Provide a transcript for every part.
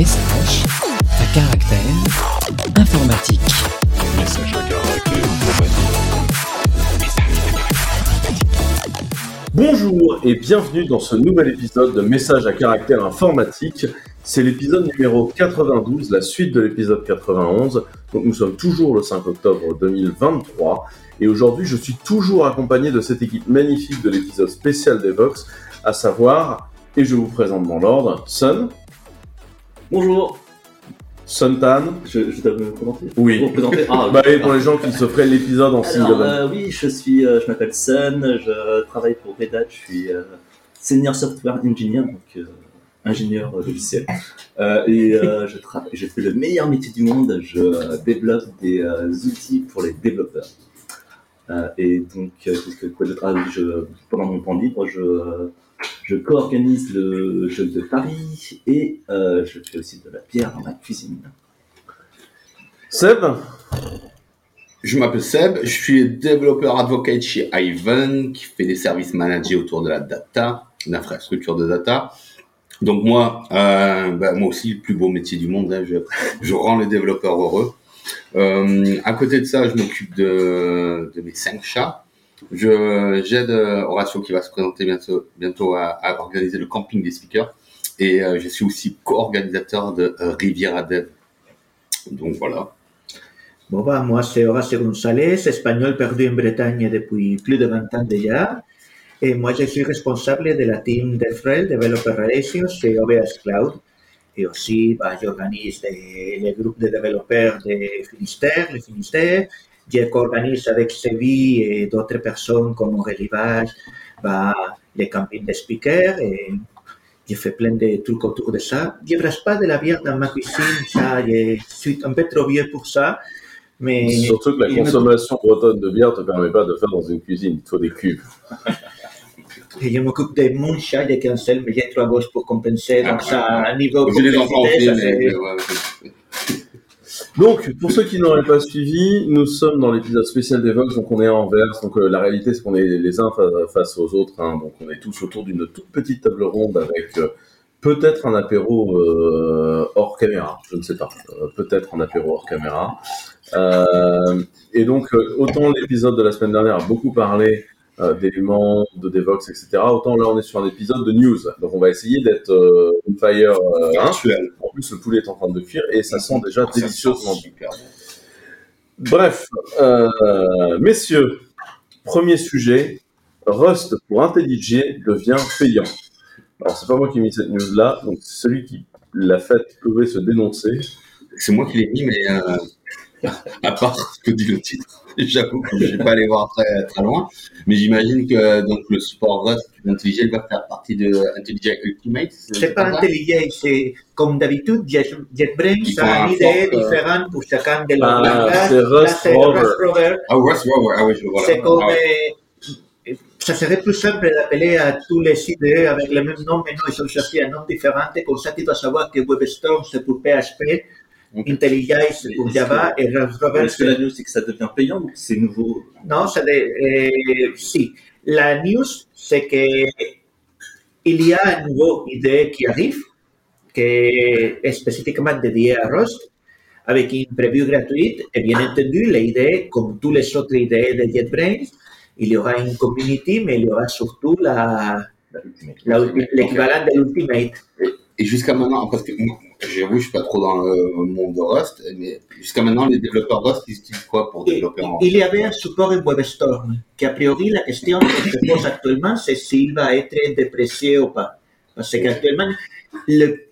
Message à caractère informatique. Bonjour et bienvenue dans ce nouvel épisode de Message à caractère informatique. C'est l'épisode numéro 92, la suite de l'épisode 91. Donc nous sommes toujours le 5 octobre 2023 et aujourd'hui je suis toujours accompagné de cette équipe magnifique de l'épisode spécial d'Evox, à savoir, et je vous présente dans l'ordre, Sun, Bonjour, Suntan, je, je dois me présenter Oui. Présenter Ah, bah, et pour les gens qui se feraient l'épisode en signe bonne- euh, oui, je suis, euh, je m'appelle Sun, je travaille pour Red Hat, je suis euh, senior software engineer, donc euh, ingénieur logiciel. Et je, fais le meilleur métier du monde, je développe des outils pour les développeurs. Et donc, que quoi Ah je, pendant mon temps libre, je, je co-organise le jeu de Paris et euh, je fais aussi de la bière dans ma cuisine. Seb, Je m'appelle Seb, je suis développeur advocate chez Ivan qui fait des services managés autour de la data, l'infrastructure de data. Donc moi, euh, bah, moi aussi, le plus beau métier du monde, hein, je, je rends les développeurs heureux. Euh, à côté de ça, je m'occupe de, de mes cinq chats. Je j'aide euh, Horatio qui va se présenter bientôt, bientôt à, à organiser le camping des speakers. Et euh, je suis aussi co-organisateur de euh, Riviera Dev. Donc voilà. Bon, bah, moi, c'est Horace González, espagnol perdu en Bretagne depuis plus de 20 ans déjà. Et moi, je suis responsable de la team DevRel, Developer Relations, chez OBS Cloud. Et aussi, bah, j'organise les, les groupes de développeurs de Finistère, le Finistère. Je co-organise avec Sevi et d'autres personnes comme Aurélie Vage, bah, les campings de speakers. Et je fais plein de trucs autour de ça. Je ne brasse pas de la bière dans ma cuisine, ça, je suis un peu trop vieux pour ça. Mais surtout que la il me- consommation bretonne de bière te permet pas de faire dans une cuisine, il faut des cuves. Et je m'occupe de mon chat, de cancel, mais j'ai trois gosses pour compenser. Donc, ça, à niveau J'ai les enfants ça, mais, c'est- mais ouais, ouais. Donc, pour ceux qui n'auraient pas suivi, nous sommes dans l'épisode spécial d'Evox, donc on est en verse. Donc, euh, la réalité, c'est qu'on est les uns fa- face aux autres. hein. donc, on est tous autour d'une toute petite table ronde avec euh, peut-être un apéro euh, hors caméra. Je ne sais pas. Peut-être un apéro hors caméra. Et donc, autant l'épisode de la semaine dernière a beaucoup parlé d'éléments, de Devox, etc. Autant là, on est sur un épisode de news. Donc, on va essayer d'être euh, on fire. euh, hein. En plus, le poulet est en train de cuire et ça sent déjà Ça sent délicieusement bon. super bon. Bref, euh, messieurs, premier sujet, Rust pour IntelliJ devient payant. Alors, c'est pas moi qui ai mis cette news-là, donc c'est celui qui l'a fait pouvait se dénoncer. C'est moi qui l'ai mis, mais euh, à part ce que dit le titre, j'avoue que je vais pas aller voir très, très loin. Mais j'imagine que donc le support Rust d'IntelliJ va faire partie de IntelliJ Ultimate. C'est pas ça intelligent, c'est comme d'habitude, Jet- JetBrains font a un une idée euh, différente pour chacun de leurs Ah, langages. c'est Rust c'est Rover. Rust Rover. Ah, Rust Rover, ah oui, je vois. C'est comme. Ah ouais. euh, ça serait plus simple d'appeler à tous les IDE avec le même nom, mais non, ils ont cherché un nom différent. Comme ça, tu dois savoir que WebStorm, c'est pour PHP, Ok. IntelliJ, pour Java, et Rust Rover, Est-ce que la news, c'est que ça devient payant ou que c'est nouveau? Non, ça de, eh, sí. La news, c'est que il y a un nouveau idée qui arrive, qui est spécifiquement dédié à Rust, avec une preview gratuite. Et bien entendu, l'idée, comme tous les autres idées de JetBrains, il y aura une community, mais il y aura surtout l'équivalent de l'Ultimate. Et jusqu'à maintenant, parce que j'avoue, je suis pas trop dans le monde de Rust, mais jusqu'à maintenant, les développeurs Rust, ils utilisent quoi pour développer en Il y avait un support WebStorm, qu'a priori la question que se pose actuellement, c'est s'il va être déprécié ou pas. Parce qu'actuellement, le-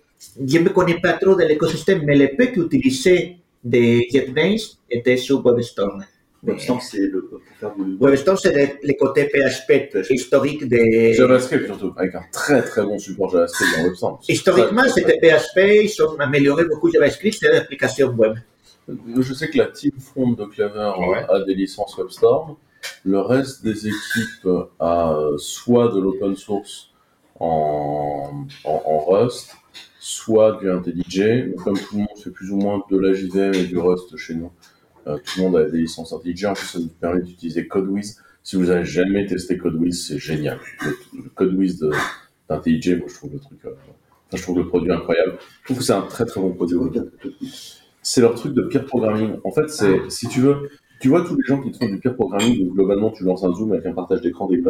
je ne me connais pas trop de l'écosystème, mais le peu qu'utilisé de JetBrains était sur WebStorm. WebStorm, c'est le, pour faire du. C'est le, le côté PHP historique de... JavaScript surtout, avec un très très bon support JavaScript dans WebStorm. Historiquement, c'était PHP, ils ont amélioré beaucoup JavaScript, c'est l'application web. Je sais que la team front de Clever Ouais. a des licences WebStorm. Le reste des équipes a euh, soit de l'open source en, en, en Rust, soit du IntelliJ. Comme tout le monde fait plus ou moins de la JVM et du Rust chez nous, tout le monde a des licences IntelliJ. En plus, ça nous permet d'utiliser CodeWiz. Si vous avez jamais testé CodeWiz, c'est génial. Le, le CodeWiz de- d'IntelliJ, moi je trouve le truc euh, Enfin, je trouve le produit incroyable. Je trouve que c'est un très très bon produit. C'est leur truc de peer programming. En fait, c'est, si tu veux, tu vois tous les gens qui te font du peer programming, où globalement tu lances un zoom avec un partage d'écran vois,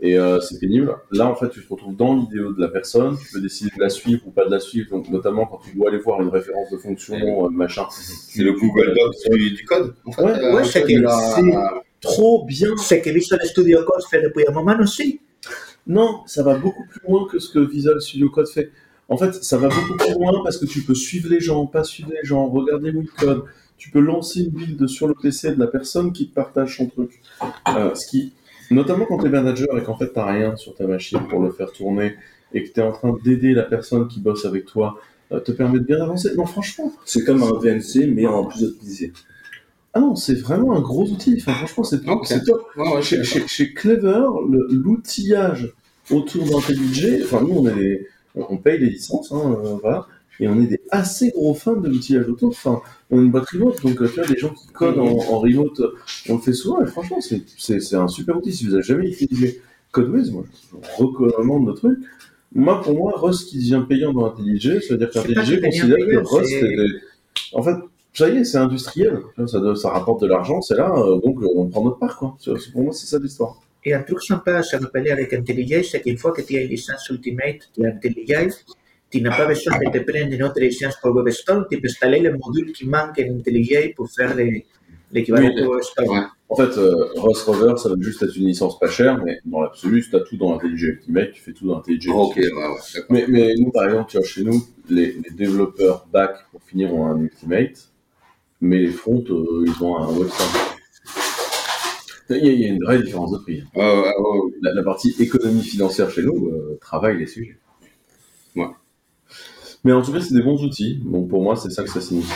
et euh, c'est pénible. Là, en fait, tu te retrouves dans l'idéo de la personne, tu peux décider de la suivre ou pas de la suivre, donc notamment quand tu dois aller voir une référence de fonction, euh, machin. C'est le Google Docs du, code, en fait. Ouais, euh, ouais, c'est c'est- Trop bien Ce que Visual Studio Code fait depuis un moment aussi. Non, ça va beaucoup plus loin que ce que Visual Studio Code fait. En fait, ça va beaucoup plus loin parce que tu peux suivre les gens, pas suivre les gens, regarder où ils codent. Tu peux lancer une build sur le PC de la personne qui te partage son truc. Euh, ce qui, notamment quand tu es manager et qu'en fait tu rien sur ta machine pour le faire tourner et que tu es en train d'aider la personne qui bosse avec toi, euh, te permet de bien avancer. Non, franchement, C'est comme un VNC, mais en plus optimisé. ah non, c'est vraiment un gros outil. Enfin, franchement, c'est Ok. c'est top. Ouais, ouais, Chez, chez- chez Clever, le- l'outillage autour d'IntelliJ, enfin nous on est des- on on paye les licences, hein, euh, voilà, et on est des assez gros fans de l'outillage autour. Enfin, on est une boîte remote, donc euh, tu vois, des gens qui codent en, en remote, euh, on le fait souvent, et franchement, c'est- un super outil. Si vous avez jamais utilisé CodeWiz, moi je recommande le truc. Moi, pour moi, Rust qui devient payant dans IntelliJ, ça veut dire C'est pas qu'IntelliJ considère que Rust est des- En fait, ça y est, c'est industriel. Ça, doit- ça rapporte de l'argent, c'est là, euh, donc on prend notre part, quoi. Pour moi, c'est ça l'histoire. Et un truc sympa à se rappeler avec IntelliJ, c'est qu'une fois que tu as une licence Ultimate de IntelliJ, tu n'as pas besoin de te prendre une autre licence pour WebStorm, tu peux installer le module qui manque en IntelliJ pour faire l'équivalent de WebStorm. ouais. En fait, euh, Rust Rover, ça va juste être une licence pas chère, mais dans l'absolu, si tu as tout dans IntelliJ Ultimate, tu fais tout dans IntelliJ Ok, ouais, Ultimate. ouais, d'accord. Mais, mais nous, par exemple, tu vois, chez nous, les, les développeurs back, pour finir, ont un Ultimate, mais les fronts, euh, ils ont un WebStorm. Il y, a, il y a une vraie différence de prix. Ouais, ouais, ouais, La, la partie économie financière chez nous euh, travaille les sujets. Mais en tout cas, c'est des bons outils. Donc pour moi, c'est ça que ça signifie.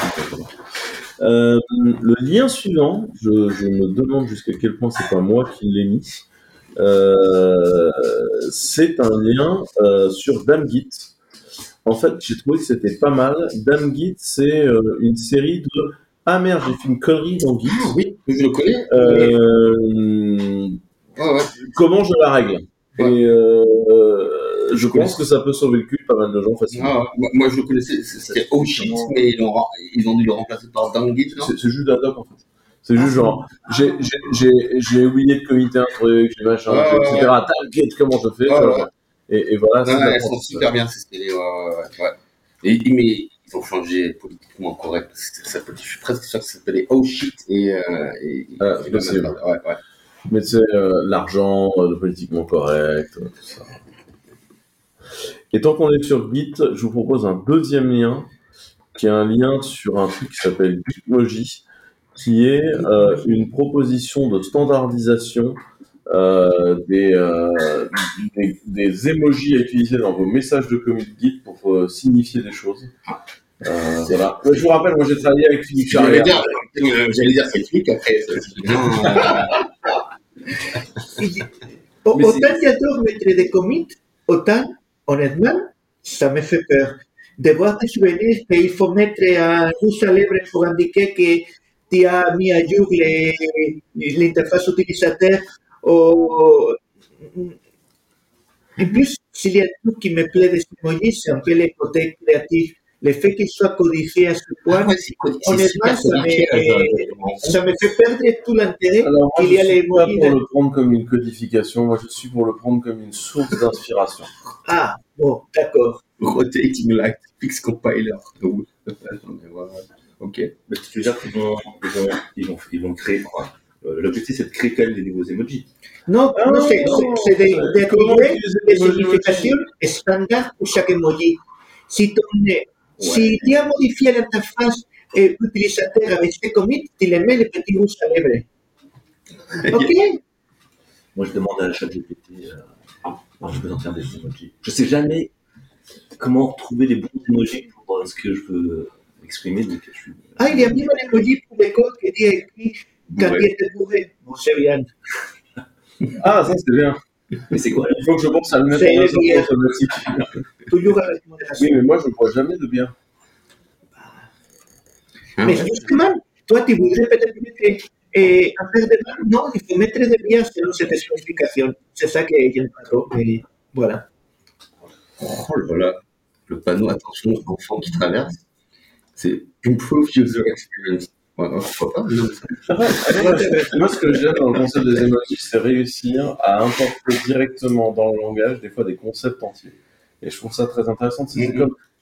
Euh, le lien suivant, je, je me demande jusqu'à quel point c'est pas moi qui l'ai mis. Euh, c'est un lien euh, sur Damgit. En fait, j'ai trouvé que c'était pas mal. Damgit, c'est euh, une série de ah merde, j'ai fait une connerie dans Git. Oui, je le connais. Ouais, ouais. comment je la règle? Ouais. Et je pense que ça peut sauver le cul de pas mal de gens facilement. Ah, ouais. Moi, moi, je le connaissais, c'était Oshit, mais ils ont, ils ont dû le remplacer par Dangit, non C'est c'est juste doc en fait. C'est juste genre, j'ai- oublié de committer un truc, j'ai machin, Ouais, ouais, etc. T'inquiète, comment je fais Ouais, ouais. Et, et voilà, c'est Ouais, de elles sont super bien, ces séries, ouais, ouais, ouais, ouais. Et, mais ils ont changé politiquement correct, ça je suis presque sûr que ça s'appelait Oh Shit et, euh, et, Ah, et possible. ouais, ouais. Mais c'est euh, l'argent, euh, le politiquement correct, euh, tout ça. Et tant qu'on est sur Git, je vous propose un deuxième lien, qui est un lien sur un truc qui s'appelle Bitmoji, qui est euh, une proposition de standardisation euh, des, euh, des, des emojis à utiliser dans vos messages de commit Git pour euh, signifier des choses. Euh, voilà. Je vous rappelle, moi j'ai travaillé avec Philippe J'allais Charrière. dire, j'allais dire ces trucs après. ça, c'est Au- Mais autant j'adore mettre des commits, autant, honnêtement, ça me fait peur. De voir des souvenirs qu'il faut mettre rouge à lèvres pour indiquer que tu as mis à jour les- l'interface utilisateur. Ou... En plus, s'il y a truc qui me plaît des emojis, c'est un peu le côté créatif. Le fait qu'il soit codifié à ce point, ouais, quoi, c'est honnêtement, ça me, ça me fait perdre tout l'intérêt. Alors, moi, Il je y a suis les pas emojis pour de- le prendre comme une codification, moi je suis pour le prendre comme une source d'inspiration. Ah, bon, d'accord. Rotating Light Fix Compiler. Ok. Mais tu veux dire qu'ils vont, ils vont, ils vont, ils vont créer. euh, L'objectif, c'est de créer quand même des nouveaux emojis. Non, Ah, non, c'est des les emojis significations standards pour chaque emoji. Si, ton, si tu as modifié l'interface euh, utilisateur avec ces commits, tu les mets les petits rouges à lèvres. Ok Moi, je demande à ChatGPT, euh, moi, j'ai besoin de faire des emojis. Je sais jamais comment trouver les bons emojis pour euh, ce que je veux exprimer, donc je suis. Ah, il y a même un emoji pour les codes qui dit écrit Carrière de bourré. Bon, c'est bien. Ah, ça c'est bien. Mais c'est quoi Il faut que je pense à le mettre C'est en sortie bien. automatique. Toujours avec modération. Oui, mais moi je ne bois jamais de bière. Mais justement, toi, tu voudrais peut-être mettre un verre de. Non, il faut mettre de bière selon cette spécification. C'est ça que j'aime pas trop. Voilà. Oh là là. le panneau attention enfant qui traverse. C'est improve user experience. Ouais, pourquoi pas Moi, ce- que j'aime dans le concept des emojis, c'est réussir à importer directement dans le langage des fois des concepts entiers. Et je trouve ça très intéressant. C'est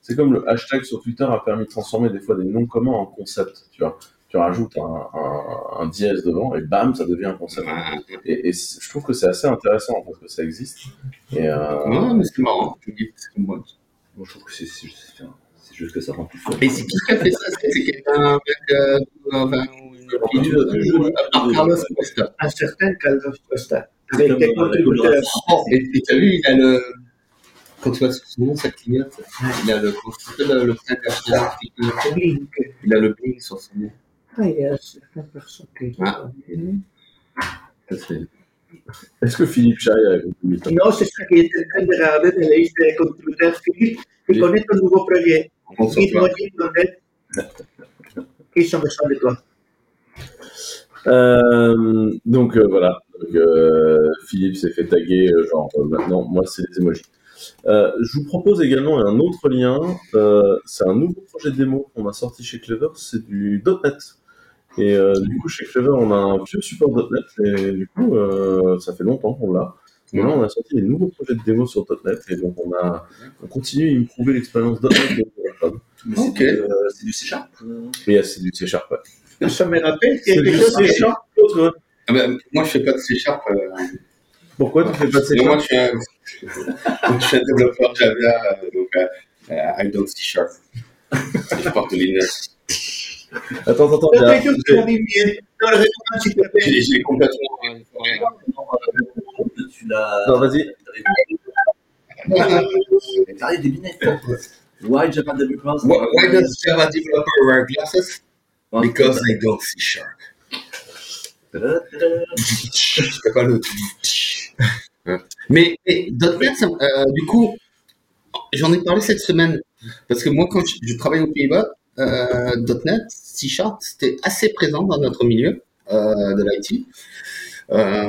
c'est Mhm. comme, le hashtag sur Twitter a permis de transformer des fois des noms communs en concepts. Tu vois, tu rajoutes un, un, un dièse devant et bam, ça devient un concept. Et, je trouve que c'est assez intéressant parce que ça existe. Et euh, ouais, mais c'est marrant. Moi, je trouve que c'est c'est juste, que ça rend plus fort. Et c'est qui qui a fait ça c'est quelqu'un avec euh, enfin, une fille de- Ah, Carlos Costa. Un certain Carlos Costa, avec et t'as vu, il a le. Quand tu vois son nom, ça clignote. Il a le. Comment ça s'appelle le qui clignote Link. Il a le bling sur son nom. Ah, il y a certaines personnes qui... Ah. Ça, c'est- est-ce que Philippe Chai a Non, c'est ça qui est en train de regarder de la liste des contributeurs. Philippe, tu Oui. connais ton nouveau projet? De toi. Euh, donc euh, voilà, Donc, euh, Philippe s'est fait taguer, genre euh, maintenant, moi c'est les emojis. Euh, je vous propose également un autre lien, euh, c'est un nouveau projet de démo qu'on a sorti chez Clever, c'est du .NET. Et euh, du coup chez Clever on a un vieux support .NET et du coup euh, ça fait longtemps qu'on l'a. On a sorti des nouveaux projets de démo sur .NET et donc on a on continue à improver l'expérience .NET de. Mais c'est Ok. du, euh, c'est du C Sharp. euh, c'est du C Sharp. ouais. Ça me rappelle C'est quelque du chose C. Sharp, l'autre, Ah ben, moi, je fais pas de C Sharp. euh, Pourquoi tu fais pas de C Sharp moi, je suis un, je suis un développeur Java, donc euh, I don't C Sharp. je porte Linux. Attends, attends, Quelque attends. j'ai complètement. Tu l'as. Non, vas-y. T'as des lunettes. Why Java Developers? Why, why does Java developer wear glasses? Because I don't C Sharp. Je fais pas le. Mais, mais .NET, euh, du coup, j'en ai parlé cette semaine. Parce que moi, quand je, je travaille aux Pays-Bas, euh, .NET, C Sharp, c'était assez présent dans notre milieu euh, de l'IT. Euh,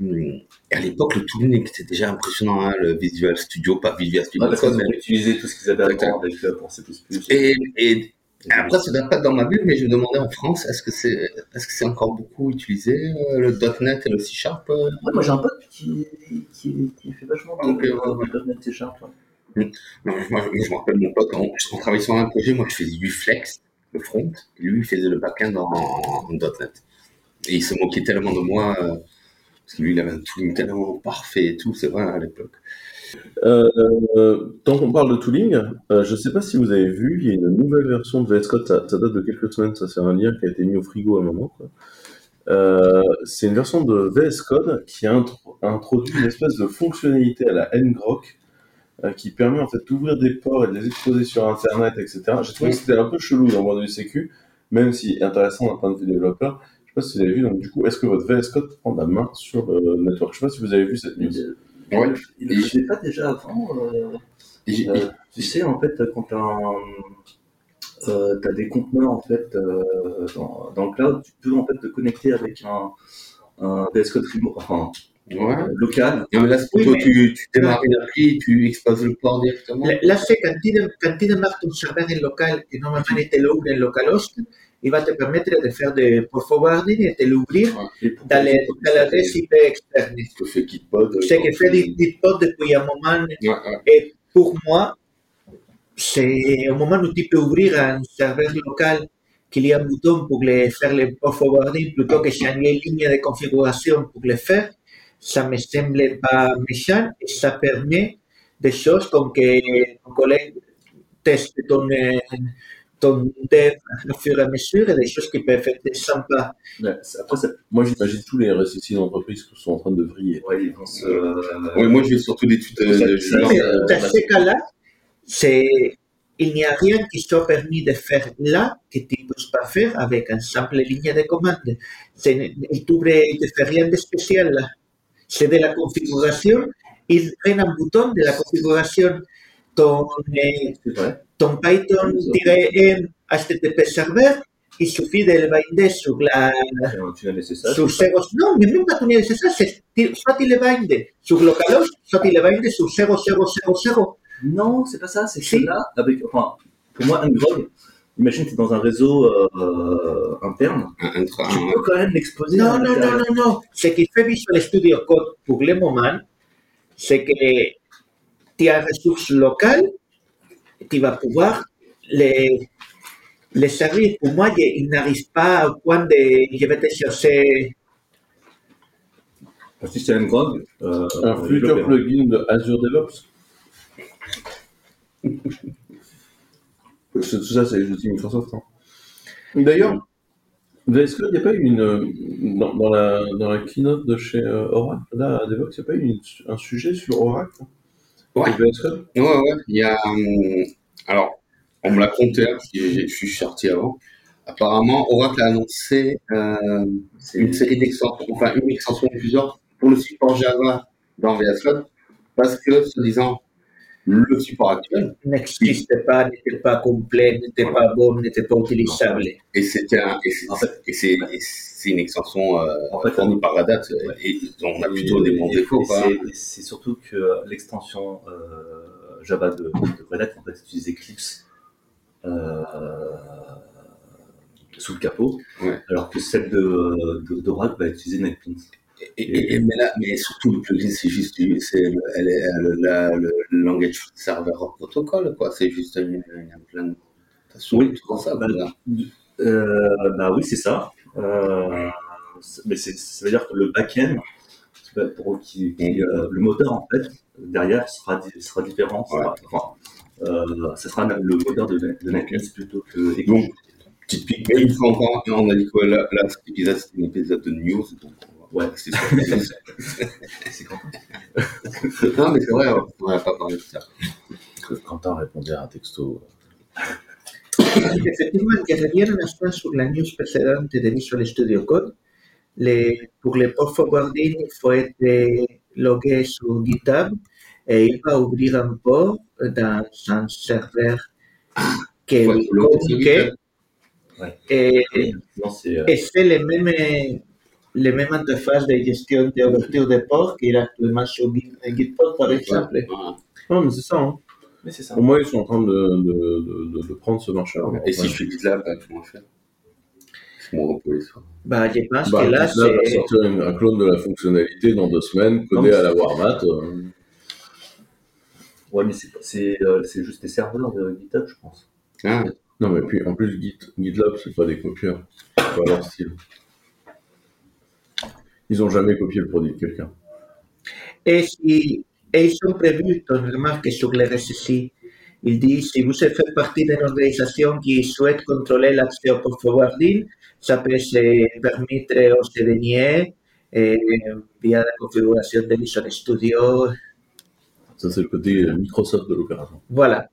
et à l'époque, le tooling était déjà impressionnant, hein, le Visual Studio, pas Visual Studio Ouais, parce qu'ils mais ont utilisé tout ce qu'ils avaient avant avec euh, pour C++. et, et après, ça date pas dans ma bulle, mais je me demandais en France, est-ce que c'est est-ce que c'est encore beaucoup utilisé, euh, le .NET et le C Sharp euh? Ouais, moi j'ai un pote qui, qui, qui fait vachement de ouais. de .NET C Sharp. ouais. Non, moi, je- je me rappelle mon pote, on, on travaillait sur un projet, moi je faisais du flex, le front, et lui il faisait le backend en, en .NET. Et il se moquait tellement de moi, euh, parce que lui il avait un tooling tellement parfait et tout, c'est vrai à l'époque. Euh, euh, tant qu'on parle de tooling, euh, je ne sais pas si vous avez vu, il y a une nouvelle version de VS Code, ça, date de quelques semaines, ça c'est un lien qui a été mis au frigo à un moment. Euh, c'est une version de VS Code qui a intro- introduit une espèce de fonctionnalité à la ngrok qui permet en fait d'ouvrir des ports et de les exposer sur Internet, etc. J'ai trouvé que c'était un peu chelou dans le monde du sécu, même si intéressant d'un point de vue développeur. Je sais pas si vous avez vu, donc du coup, est-ce que votre VS Code prend la main sur le network? Je sais pas si vous avez vu cette news. Ouais. Il le faisait pas déjà avant. euh, Et euh, tu sais, en fait, quand tu as, des conteneurs en fait, euh, dans, dans le cloud, tu peux en fait te connecter avec un, un VS Code remote, enfin, ouais. euh, local. Non, mais là, c'est Oui, plutôt mais- tu, tu démarres une appli et tu exposes le port directement. Là, c'est quand tu, tu démarres ton serveur en local et normalement il te l'ouvre en localhost, il va te permettre de faire des port forwarding et de l'ouvrir pour dans, l'adresse IP externe. Ce que fait Gitpod. Ce que fait Gitpod depuis un moment Ouais, ouais. Et pour moi, c'est au moment où tu peux ouvrir un serveur local qu'il y a un bouton pour les faire le port forwarding plutôt que changer une ligne de configuration pour le faire, ça me semble pas méchant et ça permet des choses comme que ton collègue teste ton, euh, ton dev au fur et à mesure et des choses qui peuvent être sympas. Ouais, c'est- après, ça- moi j'imagine tous les RSSI d'entreprise qui sont en train de vriller. Euh, Ouais, moi, je vais surtout des tutos de, de Ça, junior. Mais euh, dans ce cas-là, c'est, il n'y a rien qui soit permis de faire là que tu ne peux pas faire avec un simple ligne de commande. C'est- Il te fait rien de spécial là. C'est de la configuration. Il prend un bouton de la configuration. Ton, euh, C'est vrai. Ton Python-m HTTP serveur, il suffit de le binder sur la, un sur zéro, non, mais même pas ton ISS, c'est soit il le binde sur localhost, soit il le binde sur 0000. Non, c'est pas ça, c'est Si. là, avec, enfin, pour moi, ngrod, imagine que tu es dans un réseau euh, interne, Un, un tu un- peux quand même l'exposer. Non, non, non, non, non. Ce qui fait Visual Studio Code pour le moment, c'est que tu as ressources locales, tu vas pouvoir les, les servir. Pour moi, ils n'arrivent pas au point de je vais te chercher. Parce que si c'est ngrod, euh, Un futur plugin de Azure DevOps. C'est- Tout ça, c'est les outils Microsoft. hein. D'ailleurs, est-ce qu'il n'y a pas eu une. Dans, dans la, dans la keynote de chez euh, Oracle, là, à Devox, il n'y a pas eu une- un sujet sur Oracle Ouais. Ouais, ouais. Il y a. hum, Alors, on me l'a compté, hein, parce que je suis sorti avant. Apparemment, Oracle a annoncé euh, une série d'extensions, enfin une extension de plusieurs pour le support Java dans VS Code, parce que, se disant, le support actuel, N'existe pas, n'était pas complet, n'était pas bon, n'était pas utilisable. et c'était un- et c'est En fait- et c'est- et c'est une extension euh, En fait, fournie par Red Hat, Ouais. et on a plutôt des bons défauts. c'est- surtout que l'extension euh, Java de, de Red Hat en fait utilise Eclipse euh, sous le capot, Ouais. alors que celle de, de, d'Oracle va utiliser NetBeans. Et, et- et- mais, là, mais surtout, le plugin, c'est juste c'est le, elle est- le, la- le, langage server protocol, quoi. C'est juste une, une. Oui, tout ça. bah, voilà. Euh, bah oui, c'est ça. Euh, mais ça veut dire que le back-end, pour, qui, qui, euh, le moteur en fait derrière sera, sera différent. sera- enfin, euh, ce sera le moteur de, de NetBeans plutôt que Donc, petite pique. Mais une fois encore, on a dit quoi là, là, c'est un épisode de news. Donc, Ouais. c'est sûr. c'est quand non, mais c'est vrai, on n'a pas parlé de ça. Quentin répondait à un texto. Effectivement, que reviens un instant sur la news précédente de Visual Studio Code. Les, pour le port forwarding, il faut être logué sur GitHub et il va ouvrir un port dans un serveur que Ouais, lui le communique GitHub. et, euh, et c'est les mêmes, les mêmes interfaces de gestion d'ouverture de port qu'il a actuellement sur Git- GitHub, par exemple. Non, mais c'est ça. Hein. Mais c'est ça. Pour moi, ils sont en train de, de, de, de prendre ce marché. Et si je fais GitLab, bah, comment faire C'est mon. Bah, je pense bah, que là, GitLab va c'est. sortir une- un clone de la fonctionnalité dans deux semaines, codé à la Warmat. euh. Ouais, mais c'est, c'est, euh, c'est juste des serveurs de GitHub, je pense. Ah, Non, mais puis en plus, Git, GitLab, c'est pas des copieurs. C'est pas leur style. Ils ont jamais copié le produit de quelqu'un. Et, si, et ils ont prévu, ton remarque sur le RSSI, il dit si vous faites partie d'une organisation qui souhaite contrôler l'accès au port forwarding, ça peut se permettre aux CDNIE eh, via la configuration de Visual Studio. Ça, c'est le côté euh, Microsoft de l'opération. Voilà.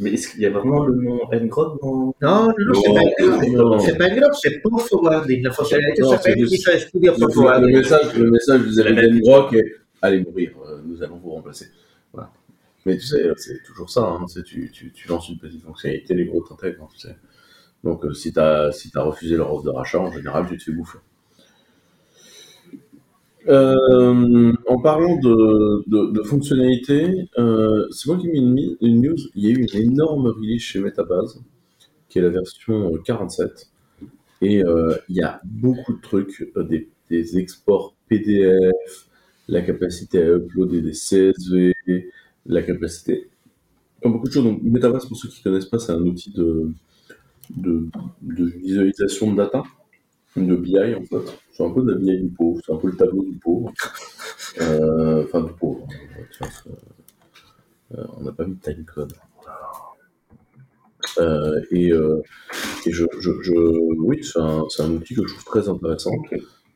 Mais est-ce qu'il y a vraiment le nom ngrod dans... Non, non, non, c'est Non, pas grave. C'est pas grave, c'est forwarding. La fonctionnalité s'appelle Visual Studio Le, port le forwarding. message, le message vous avez Brock et allez mourir, euh, nous allons vous remplacer. Voilà. Mais tu sais, c'est toujours ça. Hein, tu, tu, tu, tu lances une petite fonctionnalité, les gros t'intègrent, hein, tu sais. Donc, euh, si tu as, si as refusé leur offre de rachat, en général, tu te fais bouffer. Euh, en parlant de, de, fonctionnalités, euh, c'est moi qui ai mis une, news. Il y a eu une énorme release chez Metabase, qui est la version euh, 47. Et euh, il y a beaucoup de trucs, des, exports PDF, la capacité à uploader des CSV, la capacité. Enfin, beaucoup de choses. Donc, Metabase, pour ceux qui ne connaissent pas, c'est un outil de visualisation de data, de BI en fait. C'est un peu de la BI du pauvre, c'est un peu le tableau du pauvre. Euh, Enfin, du pauvre. Tiens, c'est- euh, on n'a pas mis de timecode. Euh, et et je, je, je, oui, c'est un, un outil que je trouve très intéressant.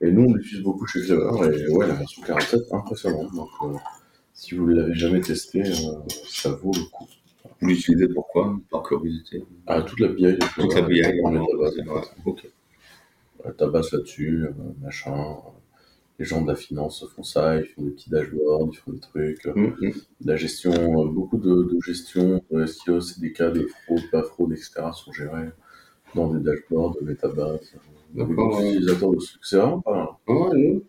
Et nous, on l'utilise beaucoup chez Java. Et ouais, la version 47, impressionnante. Donc, si vous ne l'avez jamais testé, ça vaut le coup. vous l'utilisez pourquoi? Par curiosité? Ah, toute la BI Toute la BI, c'est vrai. Ok. Euh, ta base là-dessus, euh, machin. euh, Les gens de la finance font ça, ils font des petits dashboards, ils font des trucs. euh, Hum, hum. La gestion, euh, beaucoup de, de gestion, de SEO, c'est des cas de fraude, pas fraude, etc. sont gérés dans des dashboards. Des D'accord, bons ouais. utilisateurs de vraiment pas mal. Ouais.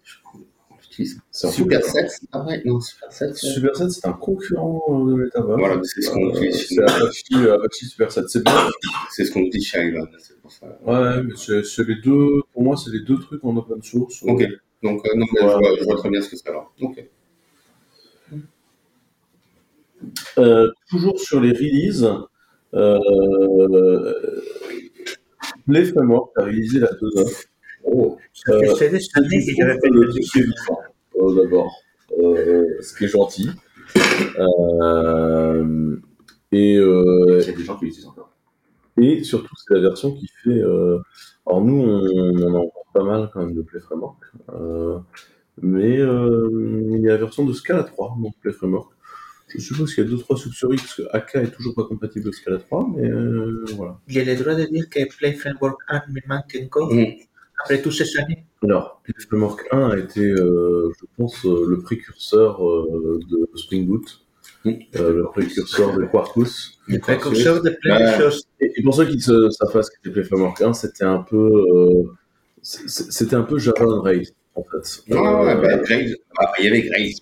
J'utilise un Superset, c'est pas vrai Non, Superset. c'est- Superset, c'est un concurrent euh, de Metaverse. Voilà, c'est ce qu'on Euh, utilise. C'est Apache, euh, Apache Superset. C'est bien. C'est ce qu'on utilise chez Ivan, c'est pour ça. Ouais, mais c'est les deux, pour moi, c'est les deux trucs en open source. Ok. Donc, euh, non, mais Ouais. je, vois, je vois très bien ce que c'est alors. Ok. Euh, toujours sur les releases, euh, Play Framework a réalisé la 2.9. Oh, Ça Euh, années du que j'avais fond fait de le dossier vivant, euh, d'abord, euh, ce qui est gentil. Euh, et, euh, Il y a des gens qui l'utilisent encore. et surtout, c'est la version qui fait. euh, alors, nous, on, on en voit pas mal quand même de Play Framework. euh, mais euh, il y a la version de Scala 3, donc Play Framework. Je suppose qu'il y a 2-3 successeurs parce que AK est toujours pas compatible avec Scala 3, mais euh, voilà. J'ai le droit de dire que Play Framework 1 me manque encore Mm. Après toutes ces années. Alors, Play Framework 1 a été, euh, je pense, euh, le précurseur euh, de Spring Boot, le précurseur de Quarkus. Le précurseur de plein Ouais. de choses. Et, pour ceux qui ne savent pas ce qu'était Play Framework 1, c'était un peu, euh, c'était un peu Java on Rails, en fait. Non, ouais, Euh, bah, Grails, ah, il y avait Grails.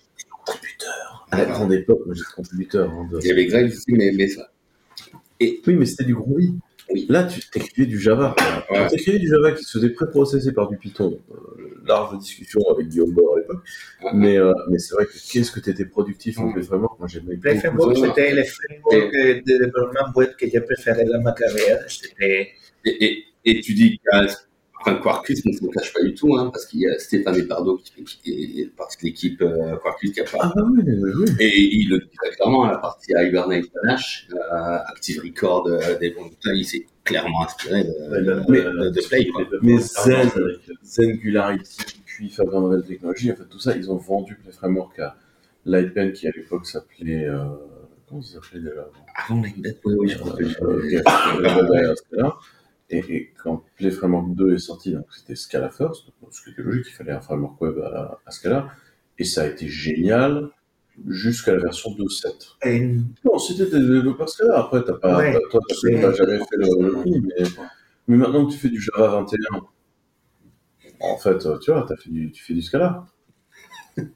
à la grande époque, j'étais contributeur. hein, de- Il y avait Grails aussi, mais, mais ça. Oui, mais c'était du Groovy. Oui. Là, tu t'écrivais du Java. Ouais. Tu t'écrivais du Java qui se faisait pré-processer par du Python. Euh, large discussion avec Guillaume Bord à l'époque. Ouais. Mais, euh, mais c'est vrai que qu'est-ce que tu étais productif en Ouais. Play Framework Moi, j'aimais Play beaucoup Framework, ça. c'était le framework de développement web que j'ai préféré dans ma carrière. Et, et, et tu dis enfin, Quarkus, ça ne cache pas du tout, hein, parce qu'il y a Stéphane Epardo qui, fait- qui est partie de l'équipe euh, Quarkus qui a pas. Ah bah oui, oui, oui. Et il le dit très clairement, la partie Hibernate Panache, euh, Active Record, euh, des bons il s'est clairement inspiré de, Mais- de, de Play. Quoi. Mais Zen, Zengularity, puis Faber Novel Technology, en fait, tout ça, ils ont vendu Play Framework à Lightpen, qui à l'époque s'appelait. Euh, comment ça s'appelait déjà Avant Lightbed, oui, oui, je me rappelle. Euh, euh. Et, et quand Play Framework 2 est sorti, donc c'était Scala First, ce qui était logique, il fallait un framework web à, à Scala, et ça a été génial jusqu'à la version 2.7. une Non, c'était des développeurs Scala, après, t'as pas, Ouais, toi, c'est- pas jamais fait le, le prix, mais, mais maintenant que tu fais du Java 21, en fait, tu vois, t'as fait du, tu fais du Scala.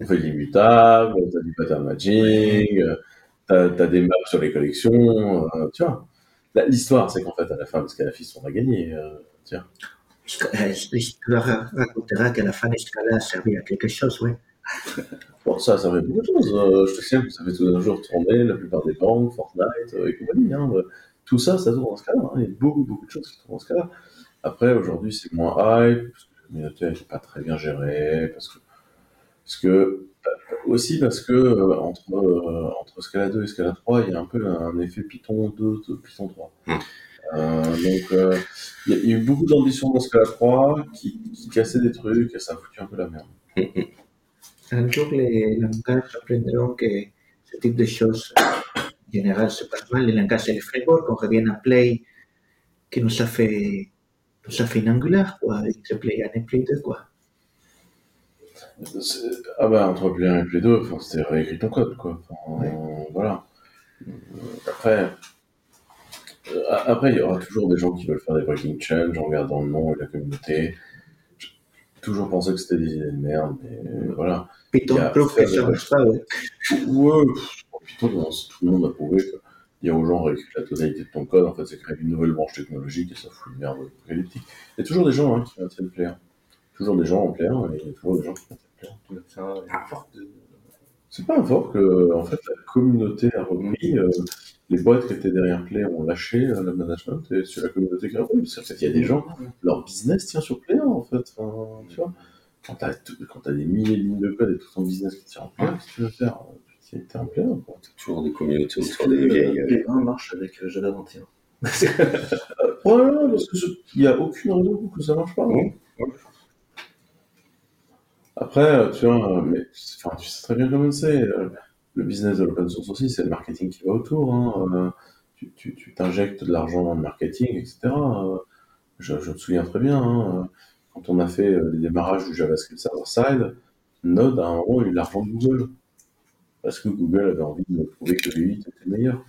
On fait de l'immutable, t'as du pattern matching, euh, t'as as des maps sur les collections, euh, tu vois. La- L'histoire, c'est qu'en fait, à la fin, parce qu'à la on a gagné. euh, tiens. euh, l'histoire racontera que la fin de Scala a servi à quelque chose, oui. Bon, ça, ça fait beaucoup de choses. Euh, je te que ça fait tous les jours tourner la plupart des banques, Fortnite euh, et compagnie. Hein. Tout ça, ça tourne en Scala. Hein. Il y a beaucoup, beaucoup de choses qui tournent en Scala. Après, aujourd'hui, c'est moins hype, parce que la communauté n'est pas très bien gérée, parce que, parce que aussi parce que euh, entre, euh, entre Scala 2 et Scala 3, il y a un peu un effet Python 2, de Python 3. Hmm. Euh, donc, euh, il y, a- il y a eu beaucoup d'ambition dans Scala 3 qui, qui cassaient des trucs et ça a foutu un peu la merde. Un jour, les langages apprendront que ce type de choses, en général, c'est pas mal. Les langages et les frameworks, on revient à Play, qui nous a fait, nous a fait une Angular, quoi, entre Play 1 et Play 2, quoi. Ah bah entre Play 1 et Play 2, enfin, c'était réécrit ton code quoi. Euh, voilà. Euh, Après, euh, après il y aura toujours des gens qui veulent faire des breaking change en regardant le nom et la communauté. J'ai toujours pensé que c'était des idées de merde, mais voilà. Python prouve que ça marche pas, ouais. Ouais, Python, tout le monde a prouvé que dire aux gens réécrire la totalité de ton code, en fait, c'est créer une nouvelle branche technologique et ça fout une merde apocalyptique. Il y a toujours des gens hein, qui maintiennent Play 1. Toujours des gens en Play 1 et il y a toujours des gens qui maintiennent Play 1. C'est pas un fork, euh, en fait, la communauté a repris, euh, les boîtes qui étaient derrière Play ont lâché euh, le management et c'est la communauté qui a repris. Parce qu'en fait, il y a des gens, leur business tient sur Play 1, en fait. Enfin, tu vois, quand t'as, t'as des milliers de lignes de code et tout ton business qui tient en Play 1, qu'est-ce que tu veux faire Tu t'es en Play 1, quoi. Toujours des communautés autour des vieilles. euh, Play 1 marche avec euh, Java 21. Probablement, parce qu'il n'y a aucune raison pour que ça marche pas. Oui. Après, euh, tu vois, euh, mais enfin, tu sais très bien comment c'est. euh, Le business de l'open source aussi, c'est le marketing qui va autour. hein, Tu tu- tu t'injectes de l'argent dans le marketing, etc. Je, me souviens très bien, hein, quand on a fait les démarrages du JavaScript server-side, Node a un moment eu l'argent de Google. Parce que Google avait envie de prouver que V8 était meilleur.